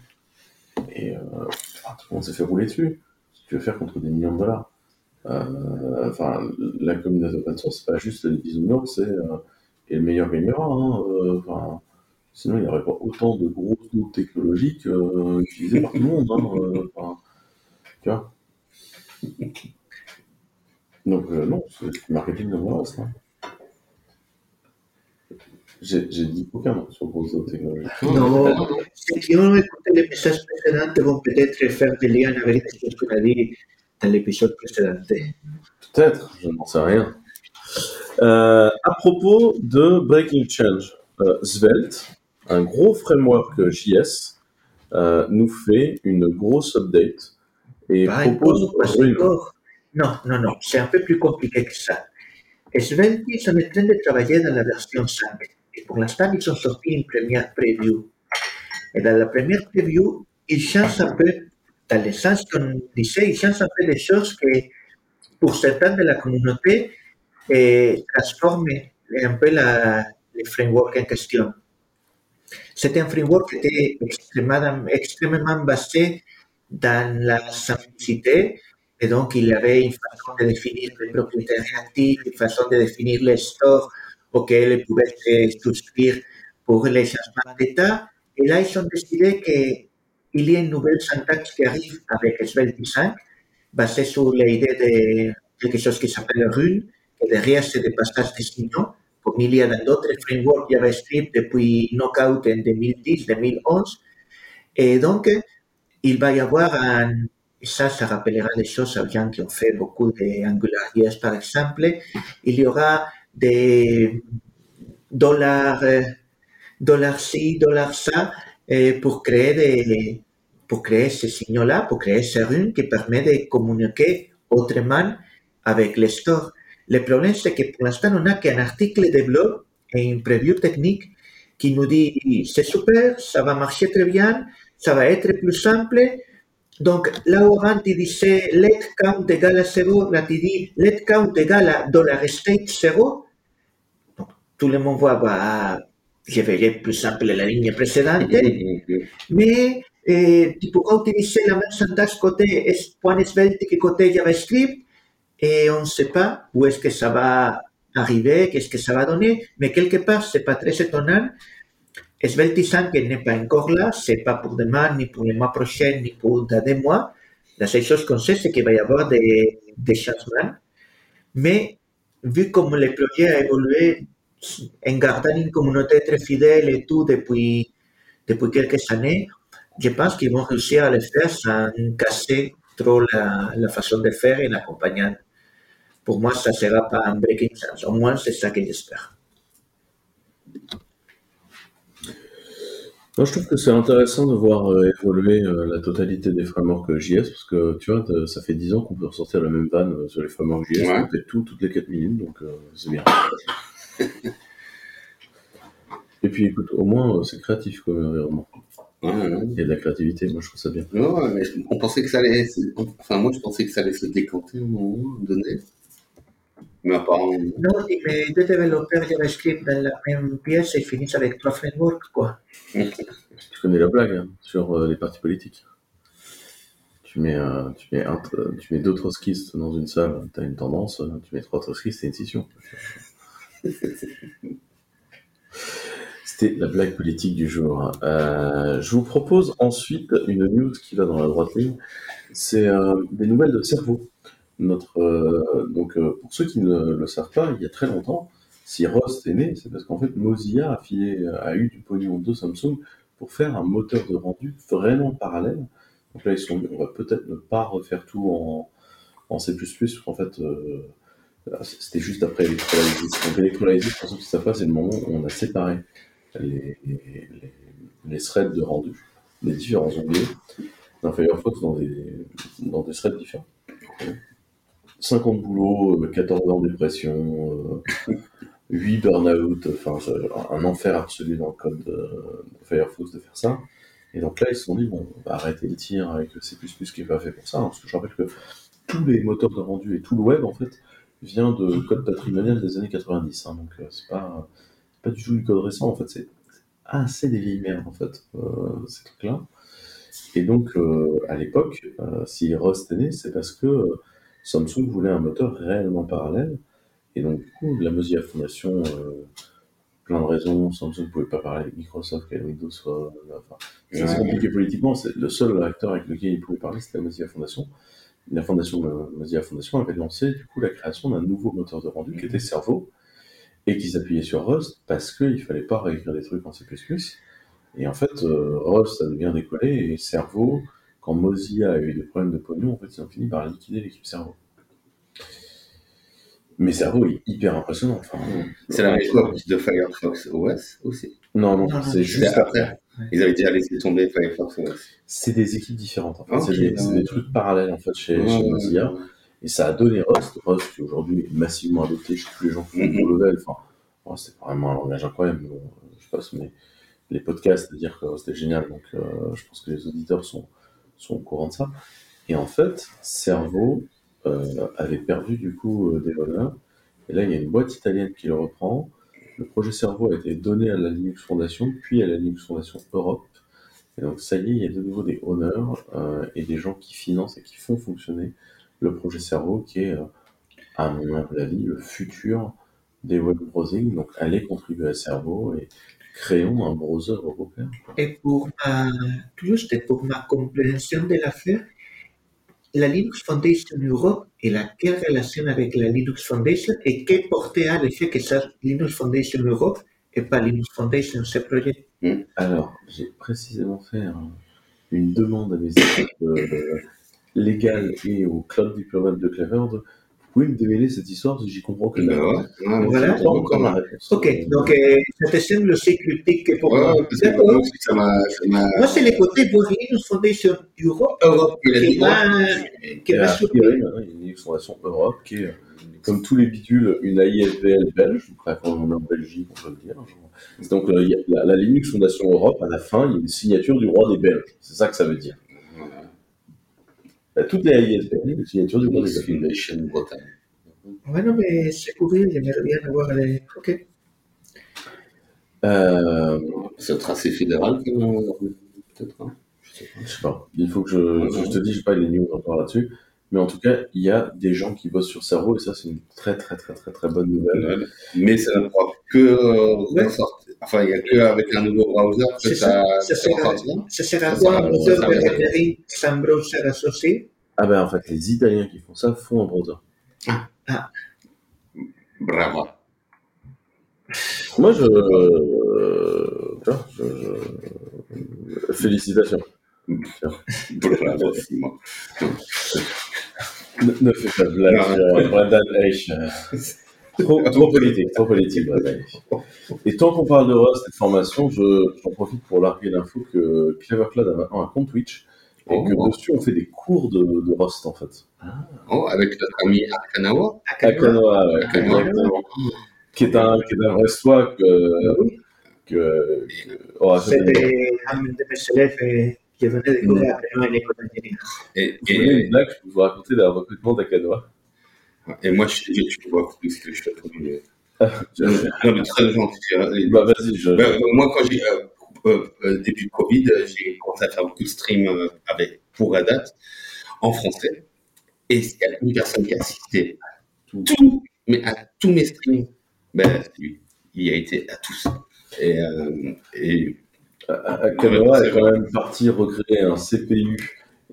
Et tout le monde s'est fait rouler dessus. Si tu veux faire contre des millions de dollars. Euh, enfin, la communauté open source, c'est pas juste les bisounours, c'est euh, le meilleur gagnera. Hein, euh, enfin, sinon, il n'y aurait pas autant de grosses nouveaux technologiques euh, utilisées par tout le monde. Hein, euh, enfin, tu vois Donc, euh, non, c'est du marketing de moi, ça. J'ai j'ai dit aucun nom sur grosses nouveaux technologies. Non, qui ont écouté les messages précédents vont peut-être faire des liens avec ce tu as dit l'épisode précédent. Peut-être, je n'en sais rien. Euh, à propos de Breaking Change, euh, Svelte, un gros framework JS, euh, nous fait une grosse update et Pas propose encore. Non, non, non, c'est un peu plus compliqué que ça. Svelte, ils sont en train de travailler dans la version 5. Et pour l'instant, ils ont sorti une première preview. Et dans la première preview, ils changent un peu, dans le sens qu'on disait, ils changent un peu des choses que, de la communauté, eh, un peu la, le framework en question. C'était un framework qui était extrêmement, extrêmement basé dans la simplicité. Et donc, il avait une façon de définir les propriétés réactives, une façon de définir les stores auxquels pouvaient se souscrire pour les changements d'état. Et là, ils ont décidé qu'il y a une nouvelle syntaxe qui arrive avec Svelte 5, basée sur l'idée de quelque chose qui s'appelle Rune, et derrière, c'est des passages de comme il y a dans d'autres frameworks JavaScript depuis Knockout en 2010-2011. Et donc, il va y avoir un, ça, ça rappellera les choses à gens qui ont fait beaucoup d'AngularJS, par exemple. Il y aura des dollars, euh, dollars ci, dollars ça, euh, pour créer des, pour créer ces signaux-là, pour créer ces runes qui permet de communiquer autrement avec les stores. Le problème, c'est que pour l'instant, on n'a qu'un article de blog et une preview technique qui nous dit c'est super, ça va marcher très bien, ça va être plus simple. Donc là où avant tu disais let count égale à 0, là tu dis let count égale à dollar state 0. Donc tout le monde voit, bah, je verrai plus simple la ligne précédente, mais eh, tu pourras utiliser la même syntaxe côté point svelte que côté JavaScript et on ne sait pas où est-ce que ça va arriver, qu'est-ce que ça va donner, mais quelque part, c'est pas très étonnant. Svelte 5 n'est pas encore là, c'est pas pour demain, ni pour le mois prochain, ni pour dans deux mois. La seule chose qu'on sait, c'est qu'il va y avoir des, des changements. Mais vu comme le projet a évolué en gardant une communauté très fidèle et tout depuis, depuis quelques années, je pense qu'ils vont réussir à le faire sans casser trop la, la façon de faire en accompagnant. Pour moi, ça ne sera pas un breaking change. Au moins, c'est ça que j'espère. Non, je trouve que c'est intéressant de voir euh, évoluer euh, la totalité des frameworks JS parce que tu vois, ça fait 10 ans qu'on peut ressortir la même vanne euh, sur les frameworks JS, Ouais. on fait tout toutes les 4 minutes, donc euh, c'est bien. Et puis écoute, au moins euh, c'est créatif comme environnement. Ouais, ouais. Il y a de la créativité, moi je trouve ça bien. Ouais, mais on pensait que ça allait. se- Enfin, moi, je pensais que ça allait se décanter à un moment donné. Mais apparemment. Non, mais deux développeurs JavaScript dans la même pièce et finissent avec trois frameworks, quoi. Tu connais la blague hein, sur euh, les partis politiques. Tu mets, euh, tu mets, un, tu mets deux trotskistes dans une salle, tu as une tendance, tu mets trois trotskistes, c'est une scission. C'était la blague politique du jour. Euh, je vous propose ensuite une news qui va dans la droite ligne. C'est euh, des nouvelles de cerveau. Euh, donc, pour ceux qui ne le savent pas, il y a très longtemps, si Rust est né, c'est parce qu'en fait Mozilla a, eu du pognon de Samsung pour faire un moteur de rendu vraiment parallèle. Donc là, ils sont on va peut-être ne pas refaire tout en, en C++, parce qu'en fait, c'était juste après Electrolysis. Donc Electrolysis, pour ceux qui ne savent pas, c'est le moment où on a séparé les, les, threads de rendu, les différents onglets d'un Firefox dans des, dans des threads différents. 50 boulots, euh, 14 ans de dépression, euh, 8 burn-out, enfin un enfer absolu dans le code de, de Firefox de faire ça. Et donc là, ils se sont dit, bon, on va arrêter le tir avec C++ qui n'est pas fait pour ça, hein, parce que je rappelle que tous les moteurs de rendu et tout le web, en fait, vient de code patrimonial des années 90. hein, donc euh, c'est pas, pas du tout du code récent, en fait, c'est assez des vieilles merdes, en fait, euh, ces trucs-là. Et donc, euh, à l'époque, euh, si Rust est né, c'est parce que euh, Samsung voulait un moteur réellement parallèle. Et donc, du coup, la Mozilla Foundation euh, plein de raisons. Samsung ne pouvait pas parler avec Microsoft, que Windows soit. Enfin, c'est compliqué politiquement. C'est le seul acteur avec lequel il pouvait parler, c'était la Mozilla Foundation. La fondation Mozilla Foundation avait lancé du coup la création d'un nouveau moteur de rendu qui était Cerveau et qui s'appuyait sur Rust parce qu'il fallait pas réécrire des trucs en C++. Et en fait, euh, Rust a bien décollé et Cerveau, quand Mozilla a eu des problèmes de pognon, en fait, ils ont fini par liquider l'équipe Cerveau. Mais Cerveau est hyper impressionnant. Enfin, C'est la époque de Firefox OS aussi? Non, non, Non, c'est juste après. Ils avaient déjà laissé tomber Firefox OS. C'est des équipes différentes. En fait. Ok. c'est des, c'est des trucs parallèles en fait chez, chez Mozilla. ouais. Et ça a donné Rust. Rust qui aujourd'hui est massivement adopté chez tous les gens qui font Mhm. du level. Enfin, c'est vraiment un langage incroyable, bon, euh, je passe mais les podcasts, c'est-à-dire que c'était génial. Donc euh, je pense que les auditeurs sont, sont au courant de ça. Et en fait, Cerveau euh, avait perdu du coup euh, des voleurs. Et là, il y a une boîte italienne qui le reprend. Le projet Cerveau a été donné à la Linux Foundation, puis à la Linux Foundation Europe. Et donc ça y est, il y a de nouveau des honneurs euh, et des gens qui financent et qui font fonctionner le projet Cerveau, qui est, euh, à mon avis, le futur des web browsing. Donc allez contribuer à Cerveau et créons un browser européen. Et pour ma, juste pour ma compréhension de l'affaire, la Linux Foundation Europe, elle a quelle relation avec la Linux Foundation et quelle portée a le fait que ça Linux Foundation Europe et pas Linux Foundation, ce projet? Alors, j'ai précisément fait un- une demande à mes équipes euh, légales et au cloud diplomate de Clever pouvez me démêler cette histoire parce que j'y comprends que Ben ouais. Ouais, Voilà. Pas encore la réponse. Ok, donc euh, ça te semble aussi critique que pour Ouais, moi. moi aussi, ça m'a. ça m'a- Moi, c'est le côté pour Linux Foundation Europe Europe, il a qui m'a qui Et m'a a surpris. priori, maintenant, il y a une Linux Foundation Europe qui est, euh, comme tous les bidules, une AIFBL belge. Donc, après, quand on est en Belgique, on peut le dire. C'est Donc, euh, la, la Linux Foundation Europe, à la fin, il y a une signature du roi des Belges. C'est ça que ça veut dire. Bah, toutes les AIFBL, il y a une signature du Belges. Foundation Bretagne. Ouais, non, mais c'est curieux, j'aimerais bien avoir les. Ok. Euh, C'est un tracé fédéral, peut-être. hein. Je sais pas. je sais pas. Il faut que je, je te dis, j'ai pas les news encore là-dessus. Mais en tout cas, il y a des gens qui bossent sur Cerveau et ça, c'est une très, très, très, très, très bonne nouvelle. Mais ça ne pourra que euh, Ouais. ressortir. Enfin, il n'y a qu'avec un nouveau browser que C'est ça, ça, ça ça sera Ça quoi un ça de sera- rendering sans browser associé? Ah ben, en fait, les Italiens qui font ça font un browser. Bravo. Moi, je, euh, tu vois, je, je- félicitations. Bravo, Simon. Ne, ne fais pas de blague Brendan Eich. euh. Trop, trop politique, trop politique. Et tant qu'on parle de Rust et de formation, je- j'en profite pour larguer l'info que Clever Cloud a maintenant un compte Twitch et que Oh. dessus on fait des cours de, de Rust en fait. Oh, avec notre ami ouais, Akanoa. exactement. Qui est un, qui est un vrai soi que, que, que Oracle C'était un de mes élèves euh, qui venait de découvrir après moi une école d'ingénieur. Et, une et, blague, je peux vous raconter le recrutement d'Akanoa. Et moi, je, je, je vois ce que je mais- Je- Non, très gentil. euh, Bah vas-y, je... Ben, moi, quand j'ai, euh, euh, euh, début de Covid, euh, j'ai commencé à faire beaucoup de streams euh, avec, pour Hat en français. Et il y a une personne qui a assisté à tout, mais à tous mes streams. Ben, il a été à tous. Et, euh, et Akanoa est quand même parti recréer un CPU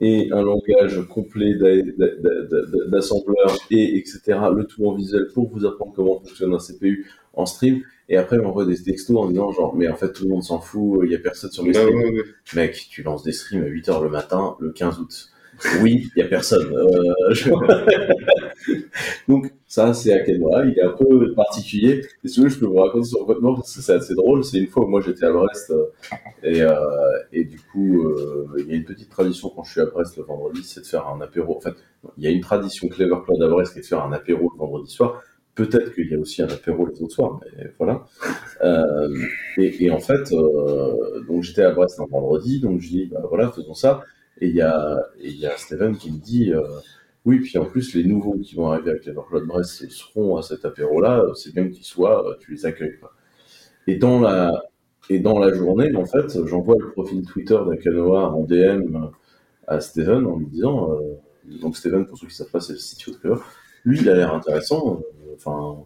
et un langage complet d'a- d'a- d'a- d'assembleur et etc. Le tout en visuel pour vous apprendre comment fonctionne un CPU en stream. Et après, il m'envoie des textos en disant genre, mais en fait, tout le monde s'en fout, il y a personne sur mes ben, streams. ouais, ouais. Mec, tu lances des streams à 8h le matin, le 15 août. Oui, il y a personne. Euh, je- Donc, ça, c'est Akanoa. Il est un peu particulier. Et si vous je peux vous raconter son recrutement parce que c'est assez drôle. C'est une fois où moi j'étais à Brest euh, et, euh, et du coup, euh, il y a une petite tradition quand je suis à Brest le vendredi, c'est de faire un apéro. En fait, il y a une tradition Clever Cloud à Brest qui est de faire un apéro le vendredi soir. Peut-être qu'il y a aussi un apéro les autres soirs, mais voilà. Et, en fait, donc j'étais à Brest un vendredi, donc je dis, bah voilà, faisons ça. Et il y a, Steven qui me dit, oui, puis en plus, les nouveaux qui vont arriver avec Clever Cloud Brest seront à cet apéro-là, c'est bien qu'ils soient, euh, tu les accueilles. Quoi. Et dans la, et dans la journée, en fait, j'envoie le profil Twitter d'Akanoa en DM à Steven en lui disant, euh, donc Steven, pour ceux qui savent pas, c'est le CTO de lui, il a l'air intéressant, euh, enfin,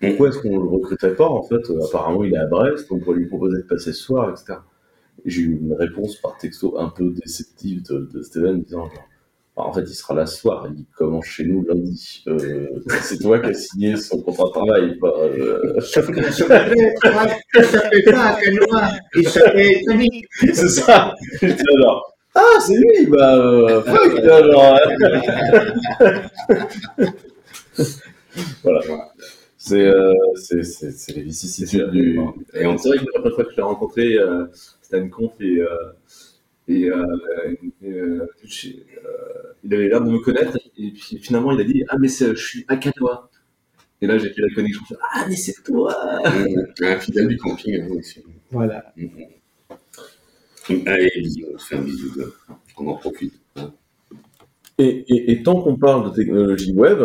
pourquoi est-ce qu'on le recrutait pas En fait, euh, apparemment, il est à Brest, on pourrait lui proposer de passer ce soir, etc. Et J'ai eu une réponse par texto un peu déceptive de, de Steven disant en fait, il sera là ce soir, il commence chez nous lundi. Euh, c'est toi qui as signé son contrat de travail. pas, euh, pas Canoa, il Tony. c'est ça. J'étais ah, c'est lui, bah, euh, fuck, hein. voilà. C'est euh, c'est- c'est- c'est les vicissitudes du. Et on dirait que la première fois que je l'ai rencontré, euh, c'était à une conf et, euh, et, euh, et, euh, euh, il avait l'air de me connaître et puis finalement il a dit Ah, mais c'est- je suis à Canoa. Et là j'ai fait la connexion. Ah, mais c'est toi Un fidèle du camping, hein, aussi. Voilà. Allez, bisous, on se fait un bisou, de- on en profite. hein. Et, et, et tant qu'on parle de technologie web,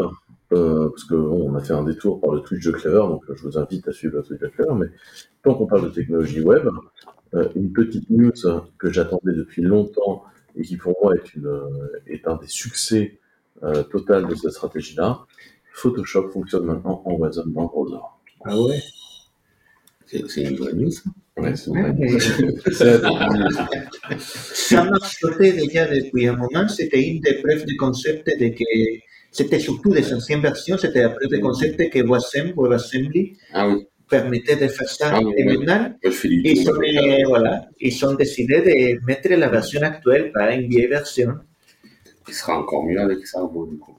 euh, parce que bon, on a fait un détour par le Twitch de Clever, donc euh, je vous invite à suivre le Twitch de Clever, mais tant qu'on parle de technologie web, une petite news que j'attendais depuis longtemps et qui pour moi est, une, euh, est un des succès euh, total de cette stratégie-là, Photoshop fonctionne maintenant en web dans le browser. Ah ouais. C'est une vraie news. ça. Ouais, c'est Ouais, vrai. Ça marchait déjà depuis un moment. C'était une des preuves de concept de que c'était surtout des anciennes versions. C'était la preuve de concept que WebAssembly Ah oui, permettait de faire ça. Ah Et maintenant, ils ont, euh, voilà, ils ont décidé de mettre la version actuelle par une vieille version. Il sera encore mieux avec ça, bon, du coup.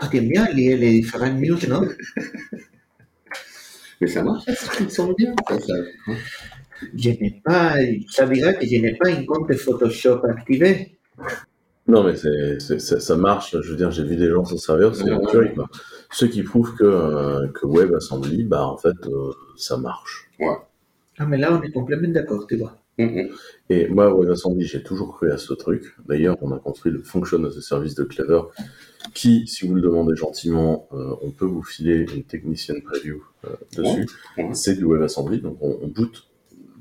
Ah, t'aimes bien lire les différentes news, non Mais ça marche, ils sont bien. Ça, ça, hein. Je n'ai pas, ça dira que je n'ai pas un compte Photoshop activé. Non, mais c'est, ça marche. Je veux dire, j'ai vu des gens s'en servir, c'est Ouais, ouais. Ce qui prouve que, euh, que WebAssembly, bah, en fait, euh, ça marche. Ah, mais là, on est complètement d'accord, tu vois. Hum, hum. Et moi, WebAssembly, j'ai toujours cru à ce truc. D'ailleurs, on a construit le Function as a Service de Clever, qui, si vous le demandez gentiment, euh, on peut vous filer une technician preview euh, dessus. Ouais, ouais. C'est du WebAssembly, donc on, on boot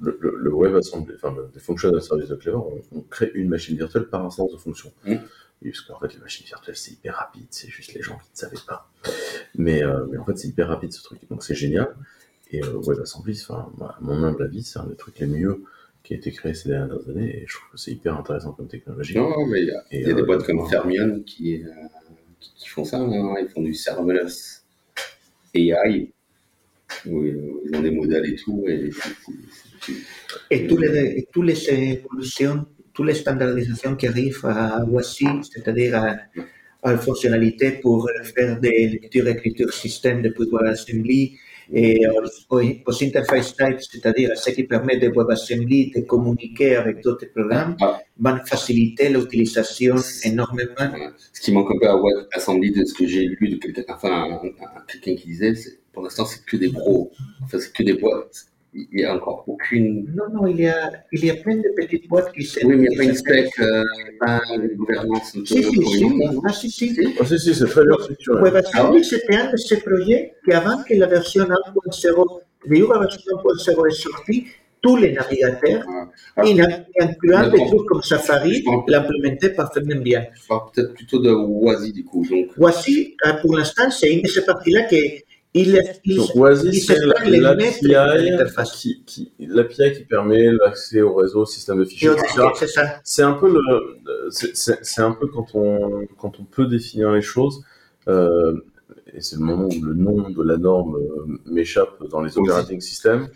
le, le, le WebAssembly, enfin le, le Function as a Service de Clever, on, on crée une machine virtuelle par instance de fonction. Et parce qu'en fait, les machines virtuelles, c'est hyper rapide, c'est juste les gens qui ne savaient pas. Mais, euh, mais en fait, c'est hyper rapide ce truc, donc c'est génial. Et euh, WebAssembly, enfin, à mon humble avis, c'est un des trucs les mieux qui a été créé ces dernières années, et je trouve que c'est hyper intéressant comme technologie. Non, mais il y a, Et, il y a des euh, boîtes comme. Fermion qui, euh, qui, qui font ça. hein. Ils font du serverless AI, où ils ont des modèles et tout. Et, Et tous les, et tous les évolutions, toutes les standardisations qui arrivent à WASI, c'est-à-dire à, à la fonctionnalité pour faire des lectures et écritures système depuis WebAssembly et aux, aux interface types, c'est-à-dire à ce qui permet de WebAssembly de communiquer avec d'autres programmes, Ah. vont faciliter l'utilisation énormément. Voilà. Ce qui manque un peu à WebAssembly de ce que j'ai lu de quelqu'un, enfin, un- un- quelqu'un qui disait, pour l'instant, c'est que des pros. Enfin, c'est que des boîtes. Il n'y a encore aucune. Non, non, il y a, il y a plein de petites boîtes qui se... Oui, mais il n'y a pas une spec, euh, pas une gouvernance un Si, si, si. Ah, si, si. Ah, si, si, c'est très bien structuré. WebAssembly, c'était un de ces projets qu'avant que la version 1.0, la version 1.0 est sortie, tous les navigateurs, Ah. incluant des trucs comme Safari, l'implémentaient parfaitement bien. Je parle peut-être plutôt de Wazi, du coup. Donc, Voici, euh, pour l'instant, c'est une de ces parties-là qui il, il, Donc, Oasis, c'est l'API qui, qui, l'API qui permet l'accès au réseau, au système de fichiers. C'est un peu le, c'est- un peu quand on, quand on peut définir les choses, euh, et c'est le moment où le nom de la norme euh, m'échappe dans les operating systems.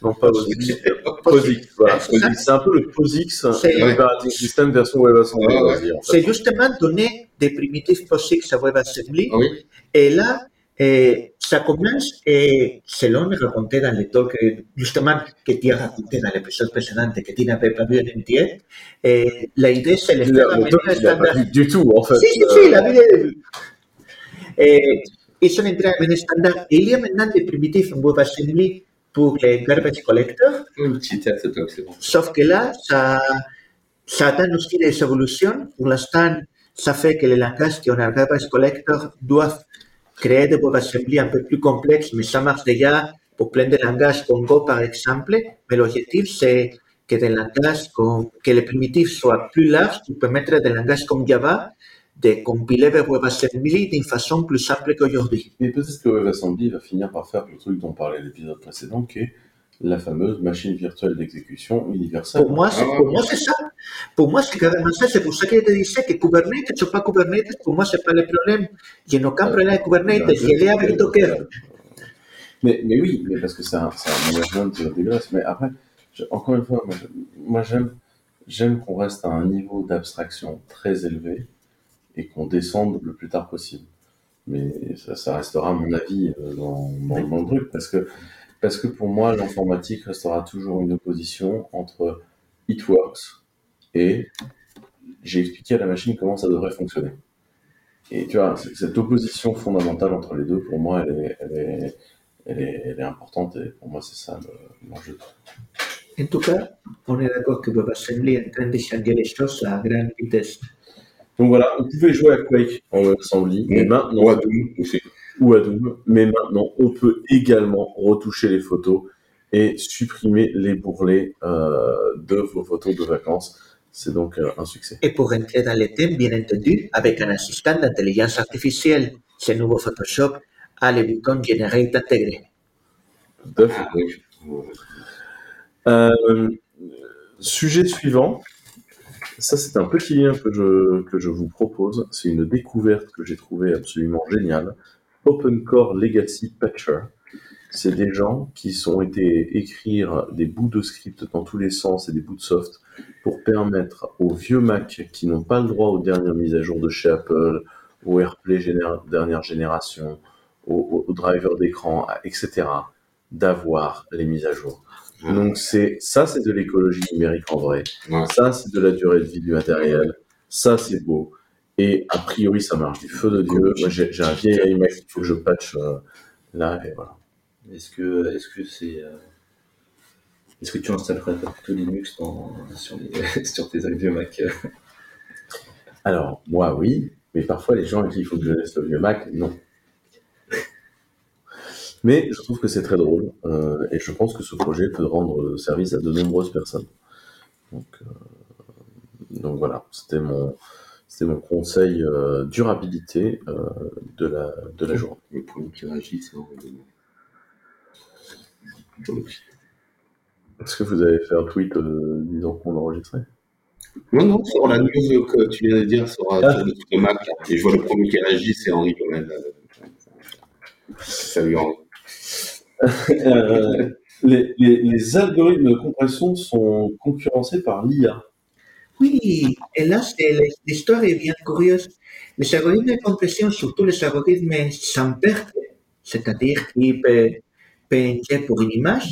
Non, pas POSIX. POSIX, voilà. C'est un peu le POSIX, l'operating system version WebAssembly. C'est justement donner des primitives POSIX à WebAssembly. ah oui, Et là, eh, ça commence, et selon me raconté dans le talk, eh, justement, que tu as raconté dans l'épisode précédent, que tu n'avais pas vu en entier, eh, la idée, c'est de Il faire a- amener le un doc, il a pas standard. vu du tout, en fait. Si, si, si, la vidéo. Eh, ils sont entrés à un standard. Et il y a maintenant des primitives en WebAssembly pour les garbage collectors, un petit test, c'est top, c'est bon. sauf que là, ça, ça atteint aussi des évolutions. Pour l'instant, ça fait que les langages qui ont un garbage collector doivent créer des WebAssembly un peu plus complexes, mais ça marche déjà pour plein de langages comme Go, par exemple. Mais l'objectif, c'est que des langages que les primitifs soient plus larges pour permettre des langages comme Java de compiler vers WebAssembly d'une façon plus simple qu'aujourd'hui. Mais peut-être que WebAssembly va finir par faire le truc dont on parlait l'épisode précédent, qui est la fameuse machine virtuelle d'exécution universelle. Pour moi, c'est, Ah. pour moi, c'est ça. Pour moi, c'est carrément ça. C'est pour ça que je te disais que Kubernetes ou pas Kubernetes, pour moi, c'est pas le problème. Je n'ai aucun problème avec Kubernetes. Je l'ai avec Docker. Mais, mais oui, mais parce que c'est un, un management dégueulasse. Mais après, je- encore une fois, moi, j'aime, j'aime qu'on reste à un niveau d'abstraction très élevé et qu'on descende le plus tard possible. Mais ça, ça restera mon avis euh, dans, dans, dans le truc parce que, parce que pour moi, l'informatique restera toujours une opposition entre it works et j'ai expliqué à la machine comment ça devrait fonctionner. Et tu vois, cette opposition fondamentale entre les deux, pour moi, elle est, elle est, elle est, elle est importante et pour moi, c'est ça le- l'enjeu. En tout cas, on est d'accord que WebAssembly est en train de changer les choses à grande vitesse. Donc voilà, on pouvait jouer à Quake en WebAssembly, mais maintenant, Ou à Doom aussi. Ou à Doom, mais maintenant, on peut également retoucher les photos et supprimer les bourrelets euh, de vos photos de vacances. C'est donc euh, un succès. Et pour entrer dans le thème, bien entendu, avec un assistant d'intelligence artificielle, ce nouveau Photoshop a le bouton Generate intégré. Tout à fait. Euh, sujet suivant. Ça, c'est un petit lien que je, que je vous propose. C'est une découverte que j'ai trouvée absolument géniale. Open Core Legacy Patcher. C'est des gens qui sont été écrire des bouts de script dans tous les sens et des bouts de soft pour permettre aux vieux Mac qui n'ont pas le droit aux dernières mises à jour de chez Apple, au AirPlay dernière génération, aux, aux drivers d'écran, etc., d'avoir les mises à jour. Donc c'est ça, c'est de l'écologie numérique en vrai. Ça, c'est de la durée de vie du matériel. Ça, c'est beau. Et a priori, ça marche du feu de Dieu. Moi, j'ai un vieil iMac qu'il faut que je patch euh, là et voilà. Est-ce que est-ce que c'est euh, est-ce que tu installerais pas plutôt Linux dans, sur, les, sur tes vieux Mac euh? Alors moi, oui, mais parfois les gens à qui il faut que je laisse le vieux Mac, non. Mais je trouve que c'est très drôle euh, et je pense que ce projet peut rendre service à de nombreuses personnes. Donc, donc voilà, c'était mon, c'était mon conseil euh, durabilité euh, de la, de la journée. Le premier qui réagit, c'est horrible. Est-ce que vous avez fait un tweet euh, disant qu'on enregistrait Non, non, sur la news que tu viens de dire sur, Ah. sur le truc de Mac, et je vois le premier qui réagit, c'est Henri Gomel. Salut Henri. Euh, les, les- les algorithmes de compression sont concurrencés par l'IA. Oui, et là, l'histoire est bien curieuse. Les algorithmes de compression, surtout les algorithmes sans perte, c'est-à-dire type euh, PNG pour une image,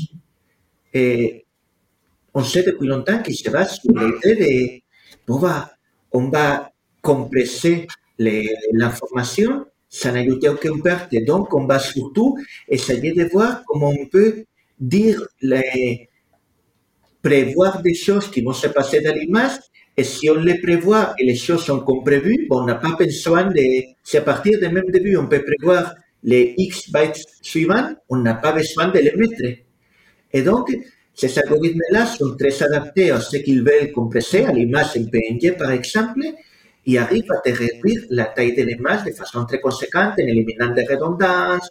on sait depuis longtemps qu'ils se basent sur l'idée de, bon, bah, on va compresser les- l'information sans ajouter aucune perte. Donc, on va surtout essayer de voir comment on peut dire prévoir des choses qui vont se passer dans l'image. Et si on les prévoit et les choses sont comme prévues, on n'a pas besoin de... Si à partir du même début, on peut prévoir les X bytes suivants, on n'a pas besoin de les mettre. Et donc, ces algorithmes-là sont très adaptés à ce qu'ils veulent compresser, à l'image en PNG par exemple, et arrivent à te réduire la taille de l'image de façon très conséquente en éliminant des redondances,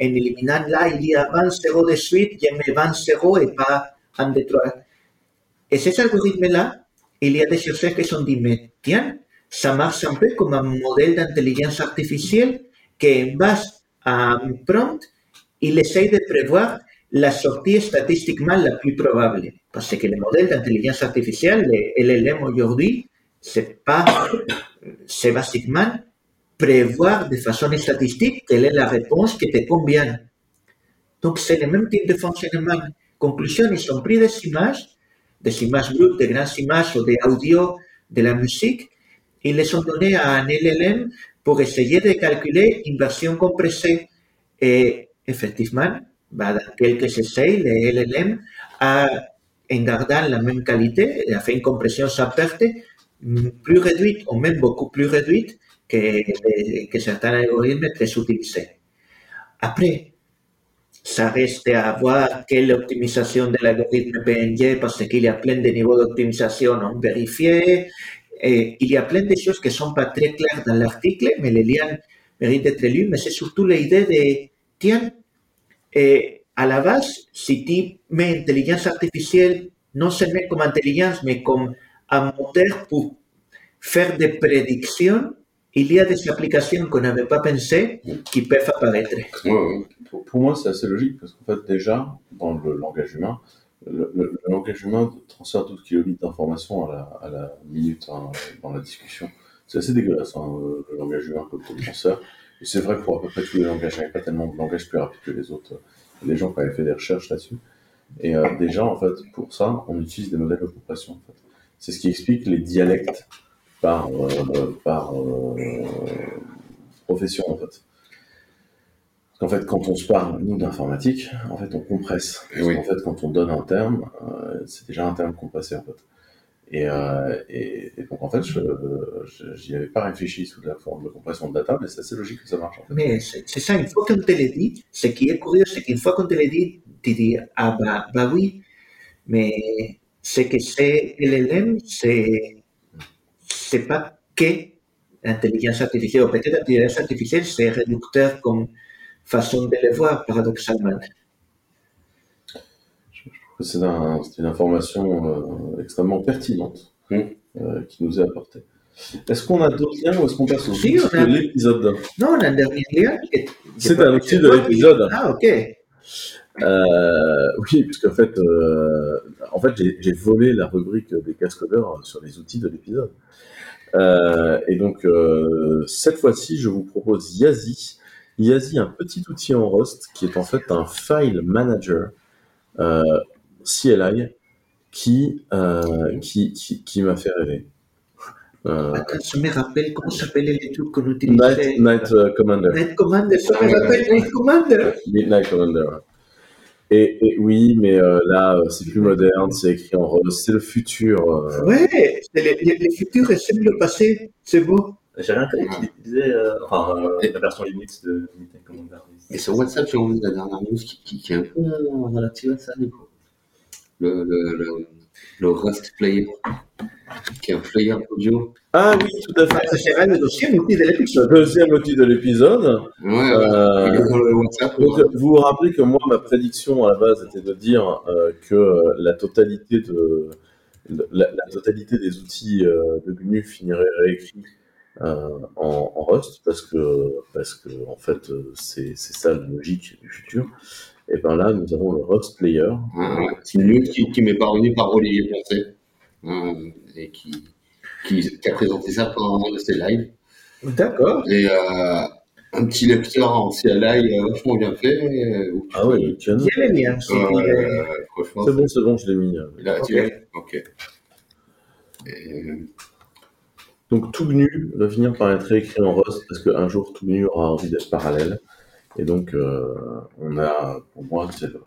en éliminant là, il y a 20 zéros de suite, je mets 20 zéros et pas un de trois. Et ces algorithmes-là, il y a des chercheurs qui se sont dit, mais tiens, ça marche un un modèle d'intelligence artificielle qui, en base à un prompt, il essaye de prévoir la sortie statistiquement la plus probable. Parce que le modèle d'intelligence artificielle, le LLM aujourd'hui, c'est pas, c'est basiquement prévoir de façon statistique quelle est la réponse qui te convient. Donc, c'est le même type de fonctionnement. Conclusion, ils ont pris des images, des images brutes, des grandes images ou des audios, de la musique, ils les ont données à un LLM pour essayer de calculer une version compressée. Et effectivement, bah, dans quelques essais, LLM a, en la même qualité, a fait une compression sans perte, plus réduite, ou même beaucoup plus réduite que, que certains algorithmes très utilisés. Après, ça reste à voir quelle optimisation de l'algorithme PNG, parce qu'il y a plein de niveaux d'optimisation non vérifiés. Et y plein de choses qui ne sont pas très claires dans l'article, mais les liens méritent d'être lus. Mais c'est surtout l'idée de, tiens, et à la base, si tu mets intelligence artificielle non seulement comme intelligence, mais comme un moteur pour faire des prédictions, il y a des applications qu'on n'avait pas pensées qui peuvent apparaître. Ouais. Pour, pour moi, c'est assez logique parce qu'en fait, déjà, dans le langage humain, le, le- le langage humain transfère 12 kilobits d'informations à la, à la minute hein, dans la discussion. C'est assez dégueulasse, hein, le le langage humain comme transfert. Et c'est vrai que pour à peu près tous les langages, il n'y a pas tellement de langages plus rapides que les autres. Les gens avaient fait des recherches là-dessus. Et euh, déjà, en fait, pour ça, on utilise des modèles de fait. C'est ce qui explique les dialectes par, euh, par euh, profession, en fait. Qu'en fait, quand on se parle, nous, d'informatique, en fait, on compresse. Eh Parce oui. qu'en fait, quand on donne un terme, euh, c'est déjà un terme compressé, en fait. Et, euh, et, et donc, en fait, je j'y avais pas réfléchi sous la forme de compression de data, mais c'est assez logique que ça marche, en fait. Mais c'est ça, une fois qu'on te le dit, ce qui est curieux, c'est qu'une fois qu'on te le dit, tu dis, ah bah, bah oui, mais c'est que c'est LLM, c'est c'est pas que l'intelligence artificielle, ou peut-être l'intelligence artificielle, c'est réducteur comme façon de le voir, paradoxalement. C'est un- c'est une information euh, extrêmement pertinente euh, qui nous est apportée. Est-ce qu'on a d'autres liens ou est-ce qu'on passe au Si, a- de l'épisode Non, on a un dernier lien. que- C'est un outil de l'épisode. Ah, ok. Euh, oui, puisqu'en fait, en fait j'ai j'ai volé la rubrique des cascodeurs sur les outils de l'épisode. Euh, et donc, euh, cette fois-ci, je vous propose Yazi. Yazi, un petit outil en Rust qui est en fait un file manager euh, CLI qui, qui, qui, qui m'a fait rêver. Euh, Attends, je me rappelle comment s'appelait les trucs qu'on Night, utilisait. Night euh, Commander. Night Commander, ça me rappelle Night Commander. Midnight Commander. Et, et oui, mais euh, là, euh, c'est plus moderne, c'est écrit en rose, c'est le futur. euh. Ouais, c'est le, le, le futur ressemble le passé, c'est beau. J'ai rien collègue qui disait, euh, enfin, euh, la version Linux de. Et sur WhatsApp, j'ai envie de la dernière news qui, qui, qui est un peu relative à ça, du coup. Le, le, le, Rust Player, qui est un player audio. Ah oui, tout à fait. Sera le deuxième outil de Le l'épisode. deuxième outil de l'épisode. Ouais, ouais. Euh, donc, vous vous rappelez que moi, ma prédiction à la base était de dire euh, que euh, la totalité de la, la totalité des outils euh, de GNU finirait réécrits euh, en, en Rust parce que parce que en fait c'est c'est ça la logique du futur. Et ben là, nous avons le Rust Player. C'est une news qui, qui m'est parvenue par Olivier Poncet, euh, et qui, qui, qui a présenté ça pendant un de ses lives. D'accord. Et euh, un petit lecteur en CLI euh, vachement bien fait. euh, où tu Ah peux- oui, tu as Il est- franchement, C'est bon, c'est bon, je l'ai mis. euh. Là, tu Ok. l'as Ok. Et, Donc tout GNU va finir par être écrit en Rust parce qu'un jour tout GNU aura envie d'être parallèle. Et donc euh, on a, pour moi, c'est le,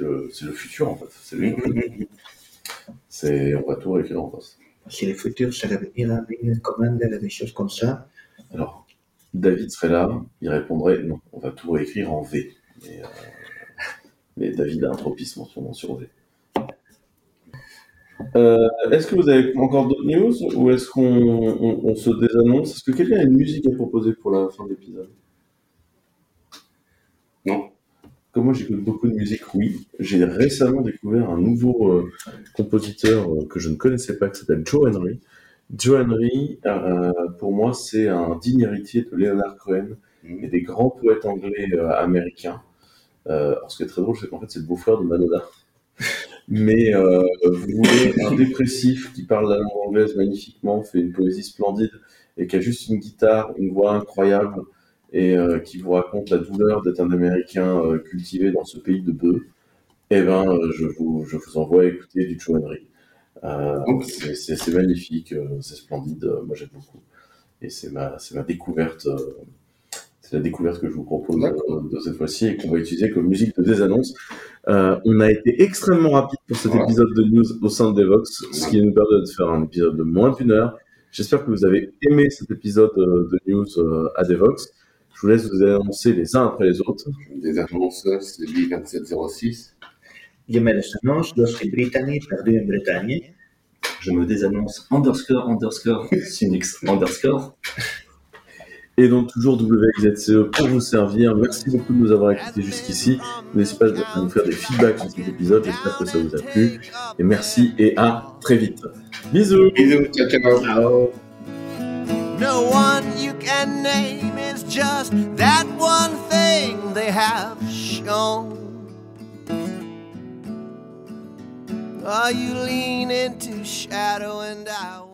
le, le futur en fait. C'est le- c'est- on va tout réécrire en Rust. Si le futur c'est revenir à Midnight Commander et des choses comme ça, Alors David serait là, il répondrait non, on va tout réécrire en V. Mais, euh, mais David a un tropisme en ce moment sur V. Euh, est-ce que vous avez encore d'autres news ou est-ce qu'on on- on se désannonce? Est-ce que quelqu'un a une musique à proposer pour la fin de l'épisode? Non. Comme moi j'écoute beaucoup de musique, oui. J'ai récemment découvert un nouveau euh, compositeur euh, que je ne connaissais pas qui s'appelle Joe Henry. Joe Henry, euh, pour moi, c'est un digne héritier de Leonard Cohen Mhm. et des grands poètes anglais américains. Alors, ce qui est très drôle, c'est qu'en fait, c'est le beau-frère de Madonna. Mais vous voulez un dépressif qui parle la langue anglaise magnifiquement, fait une poésie splendide et qui a juste une guitare, une voix incroyable et euh, qui vous raconte la douleur d'être un Américain euh, cultivé dans ce pays de bœufs, eh ben, euh, je vous, je vous envoie écouter du Joe c'est- magnifique, c'est splendide, moi j'aime beaucoup. Et c'est ma, ma découverte, c'est la découverte que je vous propose de cette fois-ci et qu'on va utiliser comme musique de désannonce. Euh, on a été extrêmement rapide pour cet Voilà. épisode de news au sein de Devox, ce qui nous permet de faire un épisode de moins d'une heure. J'espère que vous avez aimé cet épisode de news à Devox. Je vous laisse vous annoncer les uns après les autres. Des annonces, c'est lui 2706. je me les annonce, je suis britannique, perdu en Bretagne. je me désannonce underscore underscore Sunix underscore. Et donc toujours WXZCE pour vous servir. Merci beaucoup de nous avoir écoutés jusqu'ici. N'hésitez pas à nous faire des feedbacks sur cet épisode. J'espère que ça vous a plu. Et merci et à très vite. Bisous. Bisous, ciao, ciao. Ciao. No one you can name is just that one thing they have shown. While you lean into shadow and I